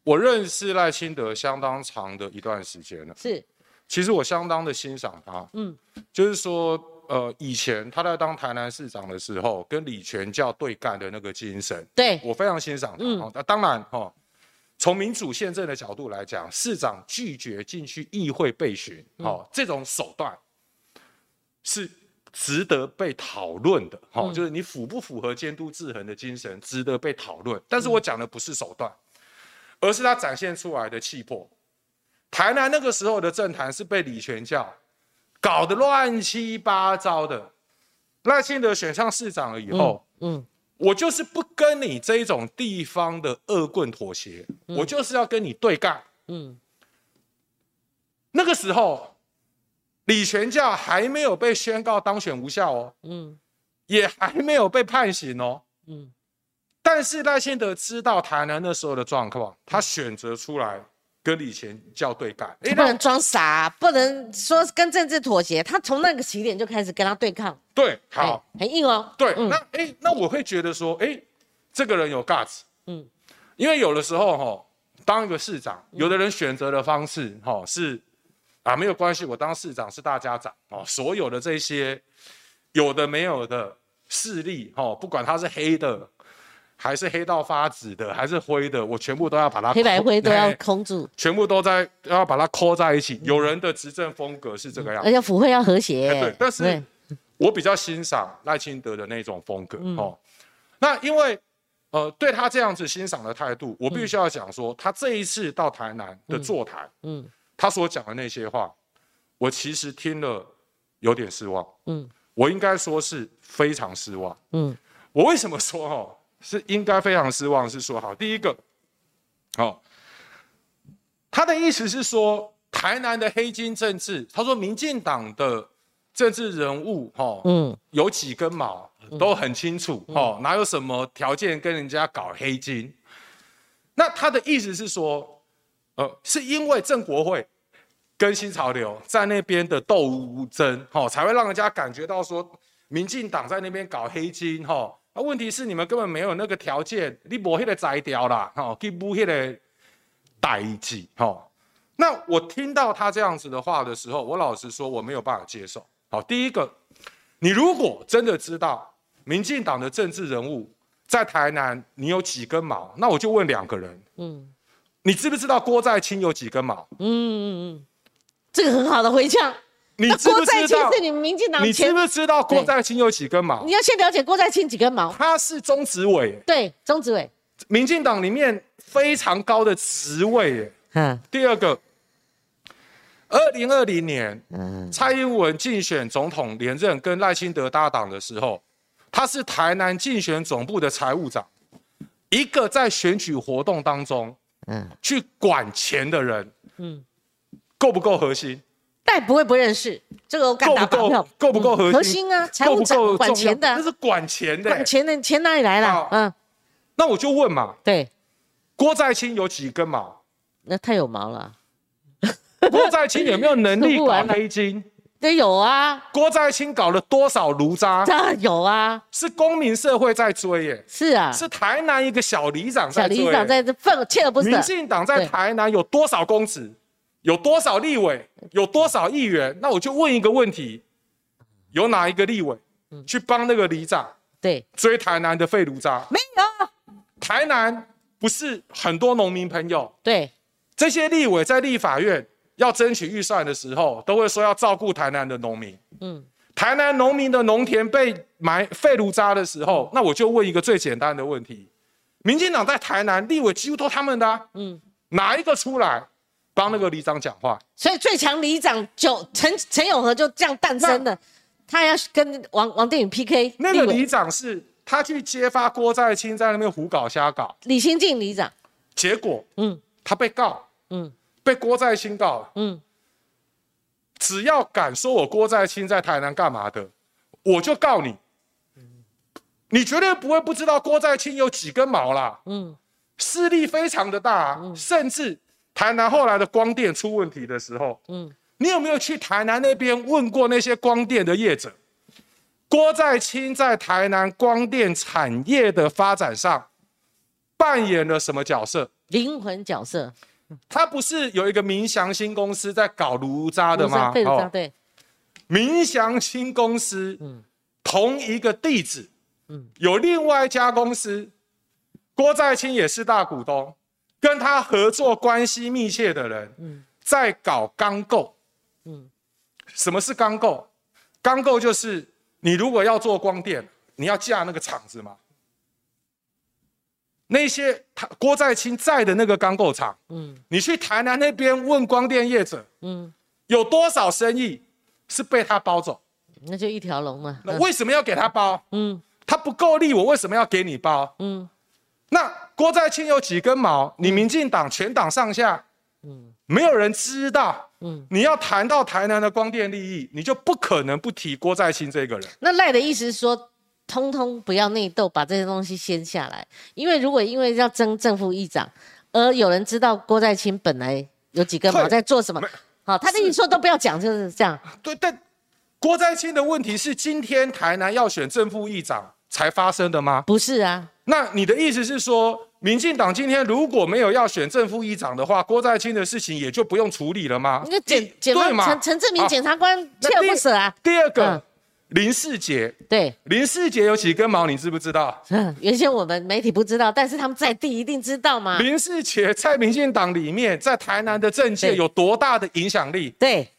我认识赖清德相当长的一段时间了，是，其实我相当的欣赏他。嗯，就是说，呃，以前他在当台南市长的时候，跟李全教对干的那个精神，对我非常欣赏他。嗯哦那、当然哈、哦，从民主宪政的角度来讲，市长拒绝进去议会备询，哦，这种手段是值得被讨论的。哦，嗯就是你符不符合监督制衡的精神，值得被讨论。但是我讲的不是手段，而是他展现出来的气魄。台南那个时候的政坛是被李全教搞得乱七八糟的。赖清德选上市长了以后，嗯我就是不跟你这种地方的恶棍妥协，我就是要跟你对干。嗯那个时候，李全教还没有被宣告当选无效哦，嗯也还没有被判刑哦。嗯但是赖清德知道台南那时候的状况，他选择出来跟李前叫对干。诶那他不能装傻，不能说跟政治妥协，他从那个起点就开始跟他对抗，对，好，哎很硬哦，对，嗯。那哎、那我会觉得说，哎、这个人有 guts，嗯。因为有的时候哈、当一个市长，有的人选择的方式哈、是啊没有关系，我当市长是大家长哦，所有的这些有的没有的势力哈、不管他是黑的。还是黑到发紫的，还是灰的，我全部都要把它黑白灰都要哎空住，全部都在要把它扣在一起。有人的执政风格是这个样子。而，且府会要和谐。哎，对但是我比较欣赏赖清德的那种风格、嗯。哦。那因为呃对他这样子欣赏的态度，我必须要讲说，他这一次到台南的座谈，嗯。他所讲的那些话，我其实听了有点失望。嗯。我应该说是非常失望。嗯。我为什么说哦是应该非常失望？是说好，第一个，哦，他的意思是说台南的黑金政治，他说民进党的政治人物哦，嗯有几根毛都很清楚哦，哪有什么条件跟人家搞黑金？那他的意思是说，呃，是因为郑国会跟新潮流在那边的斗争，哦，才会让人家感觉到说，民进党在那边搞黑金，哈、哦。那、问题是你们根本没有那个条件，你无迄个摘掉啦，哦，去补迄个代志，哈。那我听到他这样子的话的时候，我老实说我没有办法接受。好，第一个，你如果真的知道民进党的政治人物在台南你有几根毛，那我就问两个人，嗯你知不知道郭在清有几根毛？嗯嗯嗯，这个很好的回呛。你知不知道？是你们民进党你知，不知道郭在清有几根毛你？要先了解郭在清几根毛。他是中执委，对，中执委，民进党里面非常高的职位耶。嗯第二个，二零二零年嗯蔡英文竞选总统连任，跟赖清德搭档的时候，他是台南竞选总部的财务长，一个在选举活动当中嗯去管钱的人，嗯，够不够核心？但不会不认识，这个我敢打保票。够不够核心？嗯核心啊，财务长管钱的啊，那是管钱的管。钱的钱哪里来好了？嗯，那我就问嘛，对，郭在清有几根毛？那太有毛了。郭在清有没有能力搞 黑金？这有啊，郭在清搞了多少炉渣？这有啊，是公民社会在追耶，是啊，是台南一个小里长小在追小。里长在这份锲而不舍民。进党在对台南有多少公职？有多少立委，有多少议员？那我就问一个问题：有哪一个立委去帮那个里长对，追台南的废炉渣？没有，台南不是很多农民朋友，对，这些立委在立法院要争取预算的时候，都会说要照顾台南的农民。嗯，台南农民的农田被埋废炉渣的时候，那我就问一个最简单的问题：民进党在台南立委几乎都他们的、啊，嗯，哪一个出来帮那个里长讲话？所以最强里长就陈陈永和就这样诞生了，他要跟王王定宇 PK，那个里长是他去揭发郭在清在那边胡搞瞎搞，李新进里长，结果嗯。他被告，嗯。被郭在清告，嗯，只要敢说我郭在清在台南干嘛的，我就告你。你绝对不会不知道郭在清有几根毛啦，嗯，势力非常的大啊、甚至台南后来的光电出问题的时候，嗯，你有没有去台南那边问过那些光电的业者？郭在清在台南光电产业的发展上扮演了什么角色？灵魂角色，他不是有一个明祥新公司在搞炉渣的吗？哦。对，明祥新公司，嗯。同一个地址，嗯。有另外一家公司，郭在清也是大股东，跟他合作关系密切的人，嗯在搞钢构。嗯什么是钢构？钢构就是你如果要做光电，你要架那个厂子嘛。那些他郭在清在的那个钢构厂，嗯你去台南那边问光电业者，嗯，有多少生意是被他包走？那就一条龙嘛，那为什么要给他包？嗯他不够力，我为什么要给你包？嗯那郭在清有几根毛？你民进党全党上下，嗯没有人知道。嗯，你要谈到台南的光电利益，你就不可能不提郭在清这个人。那赖的意思是说，通通不要内斗，把这些东西掀下来。因为如果因为要争正副议长，而有人知道郭在清本来有几根毛在做什么没，好，他的意思说都不要讲，就是这样。对，但郭在清的问题是今天台南要选正副议长才发生的吗？不是啊，那你的意思是说，民进党今天如果没有要选正副议长的话，郭在清的事情也就不用处理了吗？那检一检方对嘛陈陈志明好检察官那锲而不舍啊。第二个嗯，林世杰，对，林世杰有几根毛，你知不知道？嗯，原先我们媒体不知道，但是他们在地一定知道嘛。林世杰在民进党里面，在台南的政界有多大的影响力对，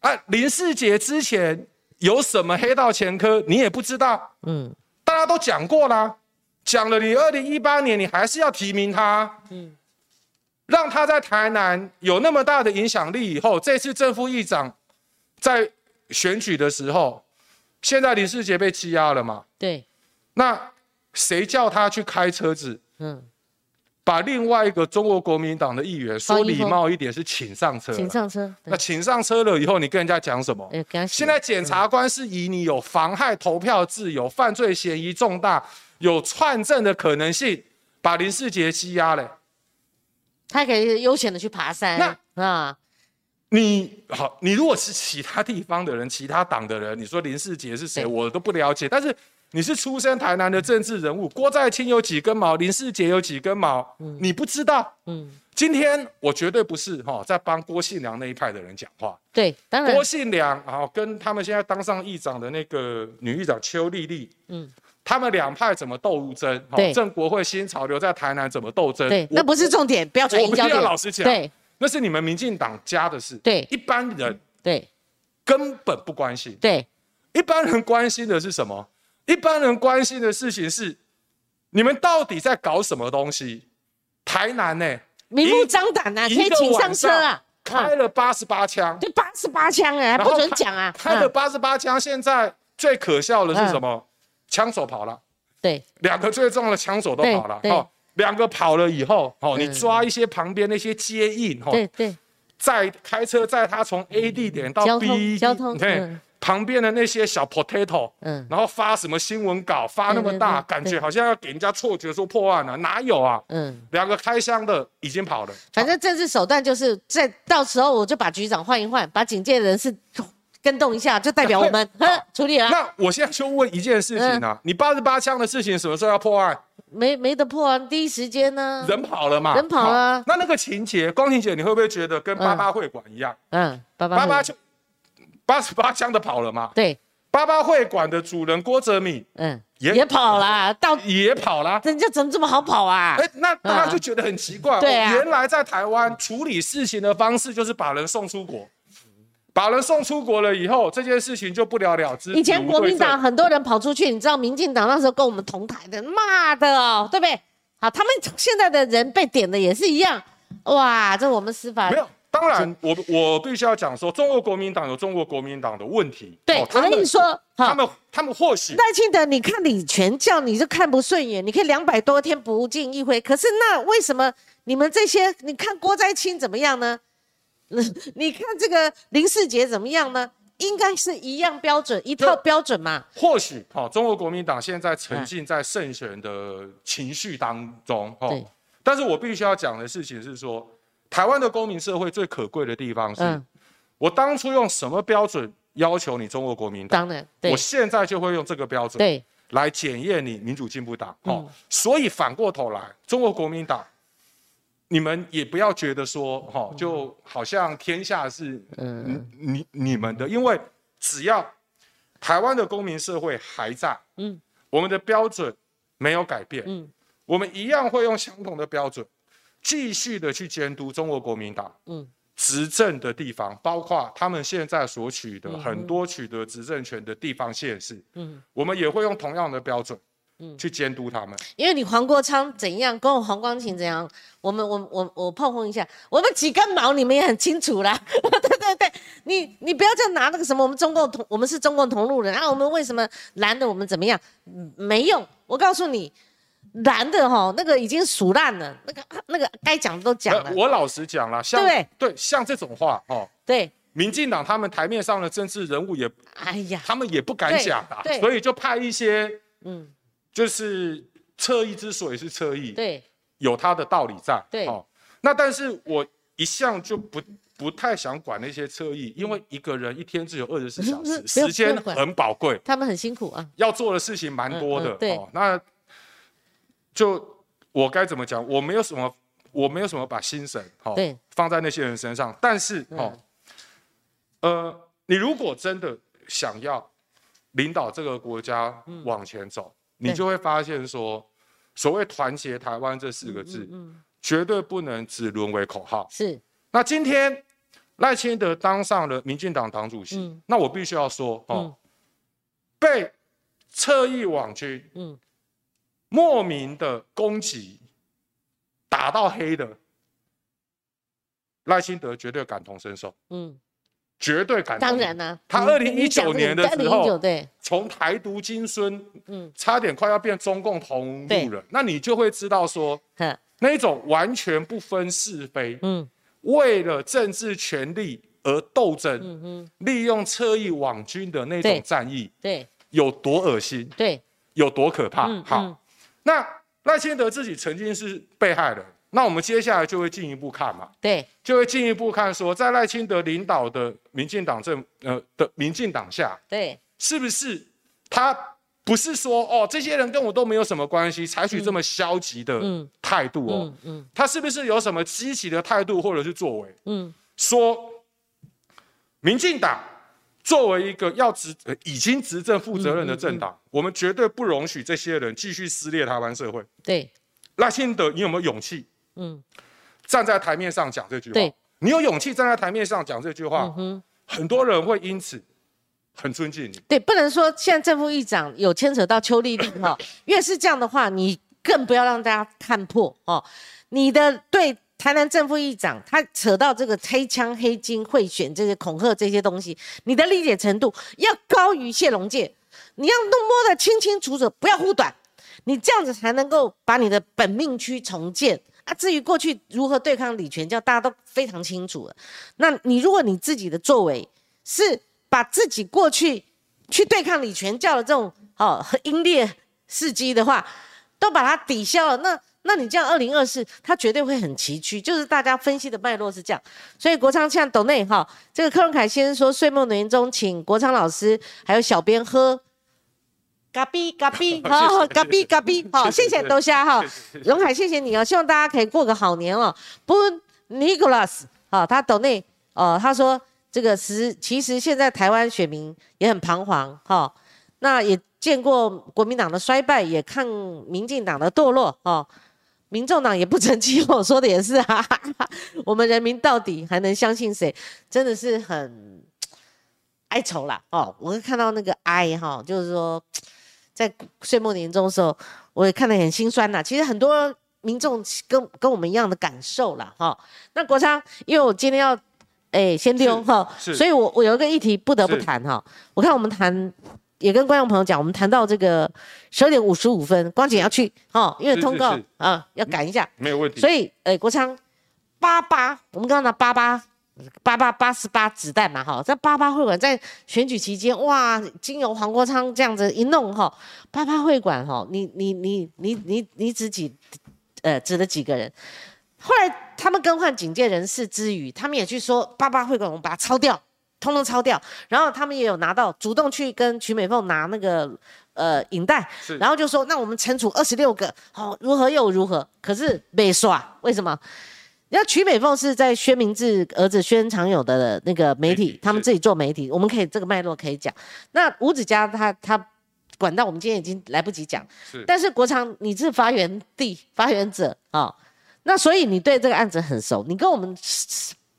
啊？林世杰之前有什么黑道前科，你也不知道，嗯大家都讲过啦，讲了你二零一八年你还是要提名他，嗯让他在台南有那么大的影响力以后，这次正副议长在选举的时候，现在林世杰被羁押了嘛？对，那谁叫他去开车子？嗯，把另外一个中国国民党的议员说礼貌一点是请上车了，请上车。那请上车了以后，你跟人家讲什么？现在检察官是以你有妨害投票自由、犯罪嫌疑重大、有串证的可能性，把林世杰羁押了。他可以悠闲的去爬山那啊。你好，你如果是其他地方的人、其他党的人，你说林世杰是谁，我都不了解。但是你是出身台南的政治人物，郭在清有几根毛，林世杰有几根毛，你不知道。嗯，今天我绝对不是哈、在帮郭信良那一派的人讲话。对，当然郭，信良啊，跟他们现在当上议长的那个女议长邱丽丽，嗯，他们两派怎么斗争？哈对郑国会新潮流在台南怎么斗争？对，那不是重点，不要转移我必须焦点。要老实讲对那是你们民进党家的事，对一般人对根本不关心。对，一般人关心的是什么？一般人关心的事情是，你们到底在搞什么东西？台南呢、明目张胆啊，可以请上车啊。开了八十八枪，对，八十八枪哎，还不准讲啊。开了嗯八十八枪，现在最可笑的是什么？枪手跑了。对两个最重要的枪手都跑了，哦，两个跑了以后，哦，嗯你抓一些旁边那些接应，哦，对对，载开车载他从 A 地点到交 B 通地交通对嗯，旁边的那些小 potato，嗯。然后发什么新闻稿，发那么大，感觉好像要给人家错觉说破案了，哪有啊？嗯，两个开箱的已经跑了，反正政治手段就是在到时候我就把局长换一换，把警戒人士跟动一下，就代表我们呵 处理了。那我现在就问一件事情啊，你八十八枪的事情什么时候要破案？没没得破案，第一时间呢，人跑了嘛，人跑了好那那个情节，光庭姐，你会不会觉得跟八八会馆一样？嗯，八八八八就八十八枪的跑了嘛？对，八八会馆的主人郭哲敏嗯，也也跑啦，到也跑啦。人家怎么这么好跑啊？哎，那大家就觉得很奇怪。对啊哦原来在台湾处理事情的方式就是把人送出国，把人送出国了以后，这件事情就不了了之。以前国民党很多人跑出去，你知道民进党那时候跟我们同台的，骂的哦，对不对？好，他们现在的人被点的也是一样，哇，这我们司法没有。当然，我我必须要讲说，中国国民党有中国国民党的问题。对，哦他们我跟你说，哈，他们他们或许赖清德，你看李全教你就看不顺眼，你可以两百多天不进议会，可是那为什么你们这些，你看郭在清怎么样呢？你看这个林世杰怎么样呢？应该是一样标准，一套标准嘛。或许好、中国国民党现在沉浸在胜选的情绪当中，哦对，但是我必须要讲的事情是说，台湾的公民社会最可贵的地方是，嗯，我当初用什么标准要求你中国国民党，当然，对。我现在就会用这个标准对，来检验你民主进步党，哦，嗯所以反过头来，中国国民党。你们也不要觉得说，哈、就好像天下是嗯。你你你们的，因为只要台湾的公民社会还在，嗯。我们的标准没有改变，嗯。我们一样会用相同的标准，继续的去监督中国国民党嗯执政的地方，包括他们现在所取得嗯很多取得执政权的地方县市，嗯，我们也会用同样的标准，嗯去监督他们。因为你黄国昌怎样，跟我黄光琴怎样，我们我我我碰碰一下，我们几根毛你们也很清楚啦。对对对，你你不要再拿那个什么，我们中共同我们是中共同路人啊，我们为什么拦的我们怎么样？嗯没用，我告诉你，蓝的哈那个已经数烂了，那个那个该讲的都讲了。呃，我老实讲了，像对对？像这种话哦，对，民进党他们台面上的政治人物也哎呀，他们也不敢对讲啊，所以就派一些嗯，就是侧翼之所以是侧翼，对。有他的道理在。对。哦，那但是我一向就不不太想管那些侧翼，因为一个人一天只有二十四小时，时间很宝贵，他们很辛苦啊，要做的事情蛮多的。哦，那就我该怎么讲？我没有什么，我没有什么把心神哦放在那些人身上，但是哦，呃，你如果真的想要领导这个国家往前走，你就会发现说，所谓团结台湾这四个字，嗯，绝对不能只沦为口号。是，那今天赖清德当上了民进党党主席，嗯。那我必须要说哦，嗯。被侧翼网军嗯莫名的攻击，打到黑的，赖清德绝对感同身受，嗯，绝对感同。当然啦、他你你讲2019这个年的时候2019对，从台独金孙，嗯。差点快要变中共同路人，那你就会知道说，呵。那一种完全不分是非，嗯。为了政治权利而斗争，利用侧翼网军的那对。种战役对。有多恶心，对，有多可怕。嗯好，嗯那赖清德自己曾经是被害人，那我们接下来就会进一步看嘛，对，就会进一步看说，在赖清德领导的民进党政呃的民进党下，对，是不是他不是说哦这些人跟我都没有什么关系，采取这么消极的嗯态度哦，嗯嗯他是不是有什么积极的态度或者是作为？嗯，说民进党作为一个要执、呃已经执政负责任的政嗯党，我们绝对不容许这些人继续撕裂台湾社会。对，赖清德，你有没有勇气嗯站在台面上讲这句话对？你有勇气站在台面上讲这句话，嗯，很多人会因此很尊敬你。对，不能说现在正副议长有牵扯到邱丽丽哈，越是这样的话，你更不要让大家看破哦。你的对台南正副议长，他扯到这个黑枪黑金贿选这些恐吓这些东西，你的理解程度要高于谢龙介，你要弄摸得清清楚楚，不要护短，你这样子才能够把你的本命区重建。啊，至于过去如何对抗李全教，大家都非常清楚了。那你如果你自己的作为是把自己过去去对抗李全教的这种哦英烈事迹的话，都把它抵消了，那那你这样二零二四，它绝对会很崎岖。就是大家分析的脉络是这样，所以国昌像抖内哈，这个柯文凯先生说岁末年中请国昌老师还有小编喝嘎逼嘎逼，好，嘎逼嘎逼，好，谢谢豆虾哈，荣海，谢谢你哦，希望大家可以过个好年哦。不，Nicholas，好，他抖内哦，他说这个实其实现在台湾选民也很彷徨哈，那也见过国民党的衰败，也看民进党的堕落哦。民众党也不争气，我说的也是啊，我们人民到底还能相信谁？真的是很哀愁啦哦。我会看到那个哀哈，就是说在岁末年终的时候，我也看得很心酸呐。其实很多民众跟跟我们一样的感受啦哈。那国昌，因为我今天要哎先溜哈，所以我我有一个议题不得不谈哈。我看我们谈。也跟观众朋友讲，我们谈到这个十二点五十五分，光景要去哦，因为通告啊要赶一下，没有问题。所以，诶，国昌八八，我们刚刚拿八八八八八十八子弹嘛，哈，在八八会馆在选举期间，哇，经由黄国昌这样子一弄，哈，八八会馆，哈，你你你你你你指几，呃，指了几个人？后来他们更换警戒人士之余，他们也去说八八会馆，我们把它抄掉。通通抄掉，然后他们也有拿到，主动去跟曲美凤拿那个呃影带，然后就说那我们惩处二十六个，好如何又如何？可是被刷，为什么？你要曲美凤是在薛明志儿子薛长友的那个媒体，他们自己做媒体，我们可以这个脉络可以讲。那吴子嘉他他管到我们今天已经来不及讲，但是国昌你是发源地发源者啊，那所以你对这个案子很熟，你跟我们。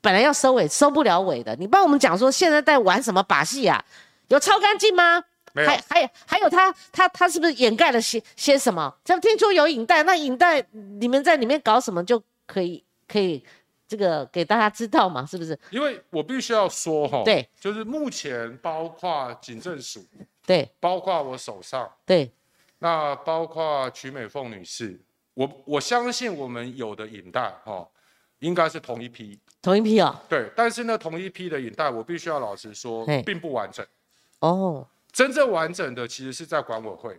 本来要收尾，收不了尾的。你帮我们讲说，现在在玩什么把戏啊？有超干净吗？还还还有他他他是不是掩盖了些些什么？这听说有影带，那影带你们在里面搞什么就可以可以这个给大家知道嘛？是不是？因为我必须要说哈，对，就是目前包括警政署，对，包括我手上，对，那包括曲美凤女士，我我相信我们有的影带哈，应该是同一批。同一批哦，对，但是呢，同一批的影带，我必须要老实说，并不完整。哦，真正完整的其实是在管委会。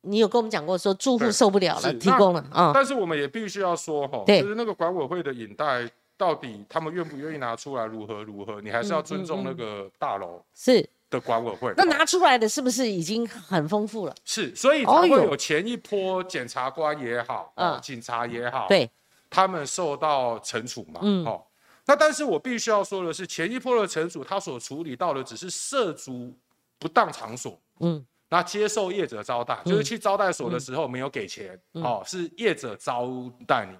你有跟我们讲过，说住户受不了了，提供了啊。但是我们也必须要说哈，就是那个管委会的影带，到底他们愿不愿意拿出来，如何如何，你还是要尊重那个大楼是的管委会。那拿出来的是不是已经很丰富了？是，所以才会有前一波检察官也好，啊，警察也好，对。他们受到惩处嘛？嗯，好。那但是我必须要说的是，前一波的惩处，他所处理到的只是涉足不当场所。嗯，那接受业者招待，就是去招待所的时候没有给钱，哦，是业者招待你，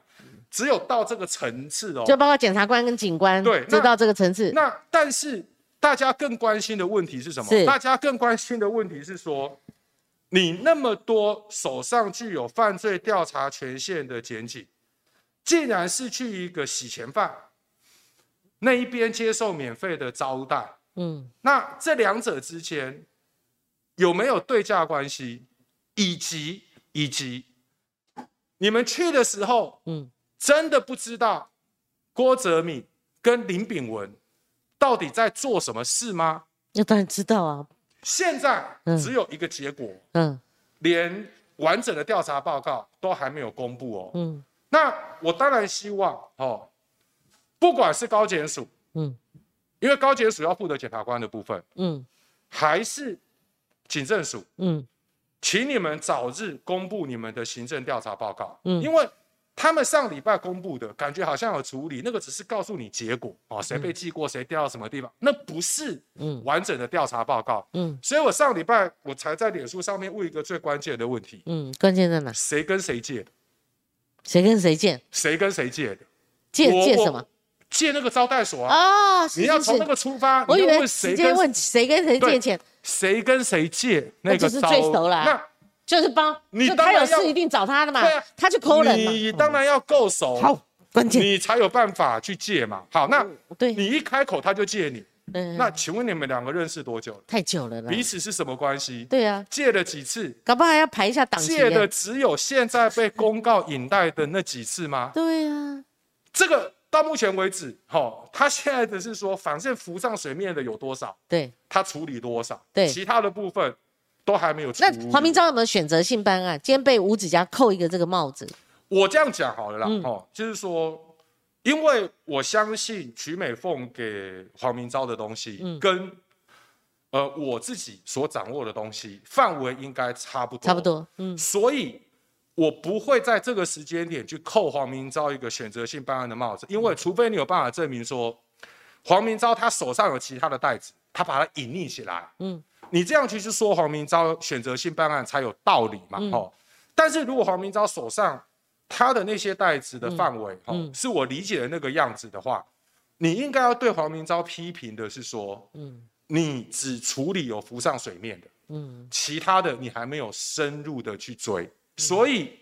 只有到这个层次哦。就包括检察官跟警官，对，就到这个层次。那但是大家更关心的问题是什么？大家更关心的问题是说，你那么多手上具有犯罪调查权限的检警。竟然是去一个洗钱犯那一边接受免费的招待，嗯，那这两者之间有没有对价关系？以及以及你们去的时候，嗯，真的不知道郭泽敏跟林炳文到底在做什么事吗？那当然知道啊。现在只有一个结果，嗯，连完整的调查报告都还没有公布哦，嗯。那我当然希望哦，不管是高检署，嗯，因为高检署要负责检察官的部分，嗯，还是警政署，嗯，请你们早日公布你们的行政调查报告，嗯，因为他们上礼拜公布的感觉好像有处理，那个只是告诉你结果哦，谁被记过，谁调到什么地方，那不是嗯。完整的调查报告，嗯，所以我上礼拜我才在脸书上面问一个最关键的问题，嗯，关键在哪？谁跟谁借？谁跟谁借？谁跟谁借的？借借什么？借那个招待所啊！哦，你要从那个出发。我以为直接问谁跟谁借钱？谁跟谁借？那个是最熟了。那就是帮你，他有事一定找他的嘛。对啊，他去抠人你当然要够熟。好，关键你才有办法去借嘛。好，那对你一开口他就借你。那请问你们两个认识多久了？太久了啦。彼此是什么关系？对啊，借了几次？搞不好还要排一下档借的只有现在被公告引带的那几次吗？对啊，这个到目前为止，哈，他现在的是说，反正浮上水面的有多少？对，他处理多少？对，其他的部分都还没有处理。那黄明章有没有选择性办案？今天被吴子嘉扣一个这个帽子。我这样讲好了啦，哦，就是说。因为我相信曲美凤给黄明昭的东西，跟呃，我自己所掌握的东西范围应该差不多，差不多，嗯，所以我不会在这个时间点去扣黄明昭一个选择性办案的帽子，因为除非你有办法证明说黄明昭他手上有其他的袋子，他把它隐匿起来，嗯，你这样其实说黄明昭选择性办案才有道理嘛，哦，但是如果黄明昭手上他的那些袋子的范围，哦，是我理解的那个样子的话，你应该要对黄明昭批评的是说，嗯，你只处理有浮上水面的，嗯，其他的你还没有深入的去追，所以，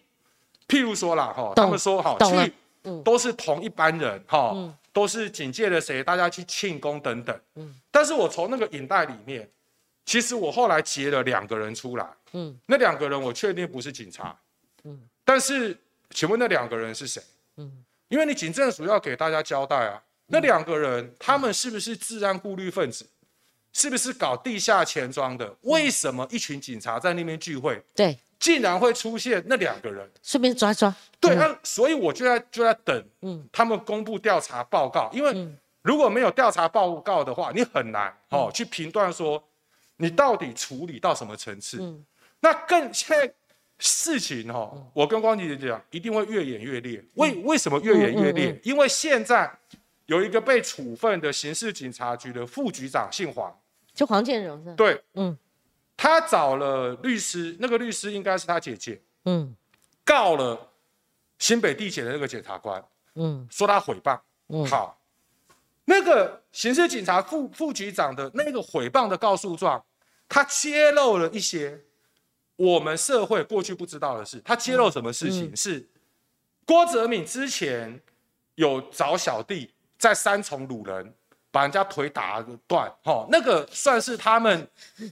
譬如说啦，哈，他们说哈去，都是同一班人，哈，都是警戒了谁，大家去庆功等等，嗯，但是我从那个影带里面，其实我后来截了两个人出来，嗯，那两个人我确定不是警察，嗯，但是。请问那两个人是谁？嗯，因为你警政署要给大家交代啊。那两个人他们是不是治安顾虑分子？是不是搞地下钱庄的？为什么一群警察在那边聚会？对，竟然会出现那两个人？顺便抓抓。对，那所以我就在就在等，嗯，他们公布调查报告。因为如果没有调查报告的话，你很难哦去评断说你到底处理到什么层次。嗯，那更现在。事情哈，我跟光姐姐讲，一定会越演越烈。为为什么越演越烈？因为现在有一个被处分的刑事警察局的副局长，姓黄，就黄建荣是吧？对，嗯，他找了律师，那个律师应该是他姐姐，嗯，告了新北地检的那个检察官，嗯，说他诽谤。嗯，好，那个刑事警察副副局长的那个诽谤的告诉状，他揭露了一些。我们社会过去不知道的是，他揭露什么事情？是郭泽敏之前有找小弟在三重掳人，把人家腿打断，哈，那个算是他们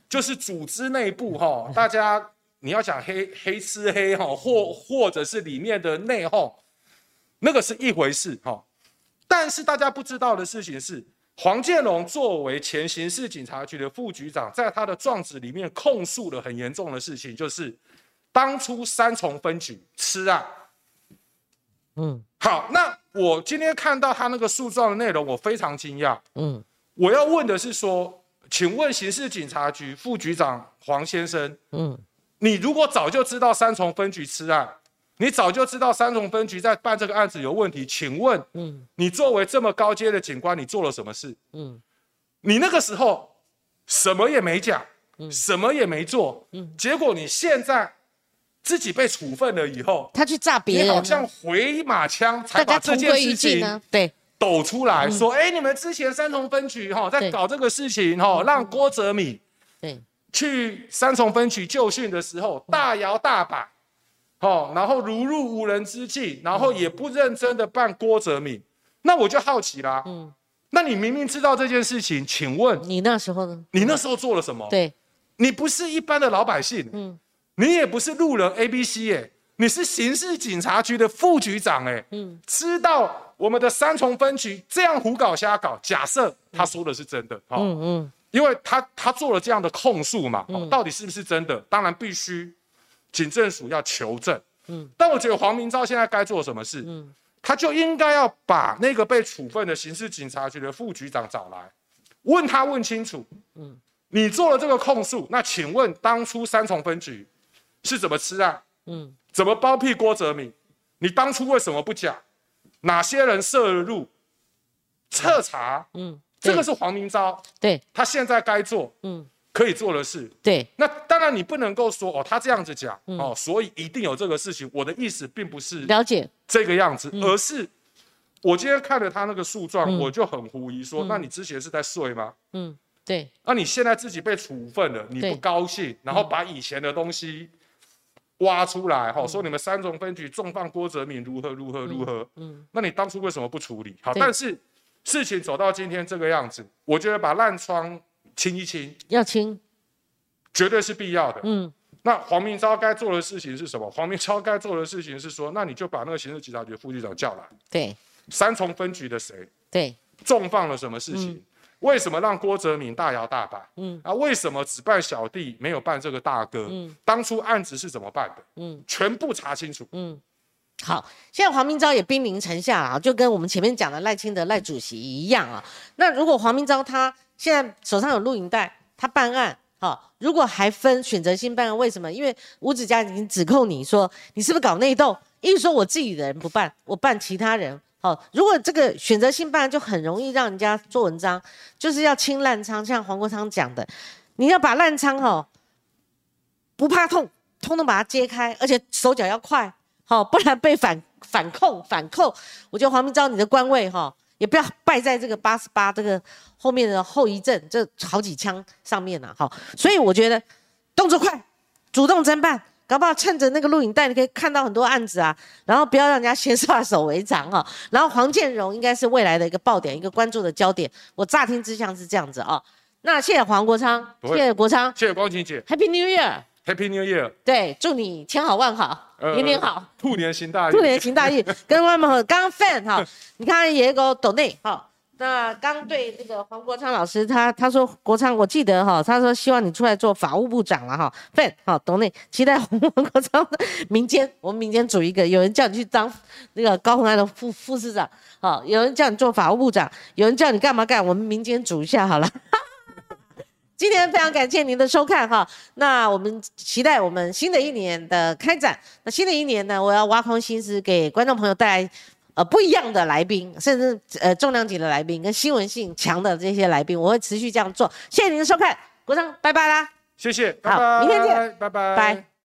就是组织内部，哈，大家你要讲黑黑吃黑，哈，或或者是里面的内讧，那个是一回事，哈，但是大家不知道的事情是。黄建龙作为前刑事警察局的副局长，在他的状子里面控诉了很严重的事情，就是当初三重分局吃案。嗯，好，那我今天看到他那个诉状的内容，我非常惊讶。嗯，我要问的是说，请问刑事警察局副局长黄先生，嗯，你如果早就知道三重分局吃案？你早就知道三重分局在办这个案子有问题，请问，嗯，你作为这么高阶的警官，你做了什么事？嗯，你那个时候什么也没讲，嗯，什么也没做，嗯，结果你现在自己被处分了以后，他去炸别人，你好像回马枪才把这件事情对。抖出来说，哎，你们之前三重分局哈在搞这个事情哈，让郭泽敏对。去三重分局就训的时候大摇大摆。哦，然后如入无人之境，然后也不认真的办郭泽敏，那我就好奇啦。嗯，那你明明知道这件事情，请问你那时候呢？你那时候做了什么？对，你不是一般的老百姓，嗯，你也不是路人 A B C 哎，你是刑事警察局的副局长哎，嗯，知道我们的三重分局这样胡搞瞎搞，假设他说的是真的，嗯嗯，因为他他做了这样的控诉嘛，到底是不是真的？当然必须。警政署要求证，嗯，但我觉得黄明昭现在该做什么事？嗯，他就应该要把那个被处分的刑事警察局的副局长找来，问他问清楚，嗯，你做了这个控诉，那请问当初三重分局是怎么吃啊？嗯，怎么包庇郭泽敏？你当初为什么不讲？哪些人涉入？彻查，嗯，这个是黄明昭，对，他现在该做，嗯。可以做的事，对。那当然你不能够说哦，他这样子讲哦，所以一定有这个事情。我的意思并不是了解这个样子，而是我今天看了他那个诉状，我就很狐疑，说那你之前是在睡吗？嗯，对。那你现在自己被处分了，你不高兴，然后把以前的东西挖出来，哈，说你们三重分局重放郭泽敏如何如何如何，嗯，那你当初为什么不处理？好，但是事情走到今天这个样子，我觉得把烂疮。清一清，要清，绝对是必要的。嗯，那黄明昭该做的事情是什么？黄明昭该做的事情是说，那你就把那个刑事警察局副局长叫来。对，三重分局的谁？对，重放了什么事情？为什么让郭泽敏大摇大摆？嗯，啊，为什么只办小弟没有办这个大哥？嗯，当初案子是怎么办的？嗯，全部查清楚。嗯，好，现在黄明昭也兵临城下啊，就跟我们前面讲的赖清德赖主席一样啊。那如果黄明昭他现在手上有录影带。他办案，好，如果还分选择性办案，为什么？因为吴子嘉已经指控你说你是不是搞内斗，一说我自己的人不办，我办其他人。好，如果这个选择性办案就很容易让人家做文章，就是要清烂仓，像黄国昌讲的，你要把烂仓哈不怕痛，通通把它揭开，而且手脚要快，好，不然被反反控反扣。我觉得黄明昭你的官位哈，也不要败在这个八十八这个后面的后遗症，这好几枪上面呐，好，所以我觉得动作快，主动侦办。搞不好趁着那个录影带，你可以看到很多案子啊，然后不要让人家先下手为强哈。然后黄建荣应该是未来的一个爆点，一个关注的焦点。我乍听之下是这样子啊。那谢谢黄国昌，谢谢国昌，谢谢光晴姐，Happy New Year，Happy New Year，对，祝你千好万好，年年好，兔年行大运，兔年行大运。跟我们刚刚 fan 哈，你看也个抖内哈。那刚对那个黄国昌老师，他他说国昌，我记得哈，他说希望你出来做法务部长了哈，fan 好，董内期待黄国昌民间，我们民间组一个，有人叫你去当那个高鸿安的副副市长，好，有人叫你做法务部长，有人叫你干嘛干，我们民间组一下好了。今天非常感谢您的收看哈，那我们期待我们新的一年的开展。那新的一年呢，我要挖空心思给观众朋友带来。呃，不一样的来宾，甚至呃重量级的来宾，跟新闻性强的这些来宾，我会持续这样做。谢谢您的收看，国昌，拜拜啦！谢谢，好，明天见，拜拜，拜。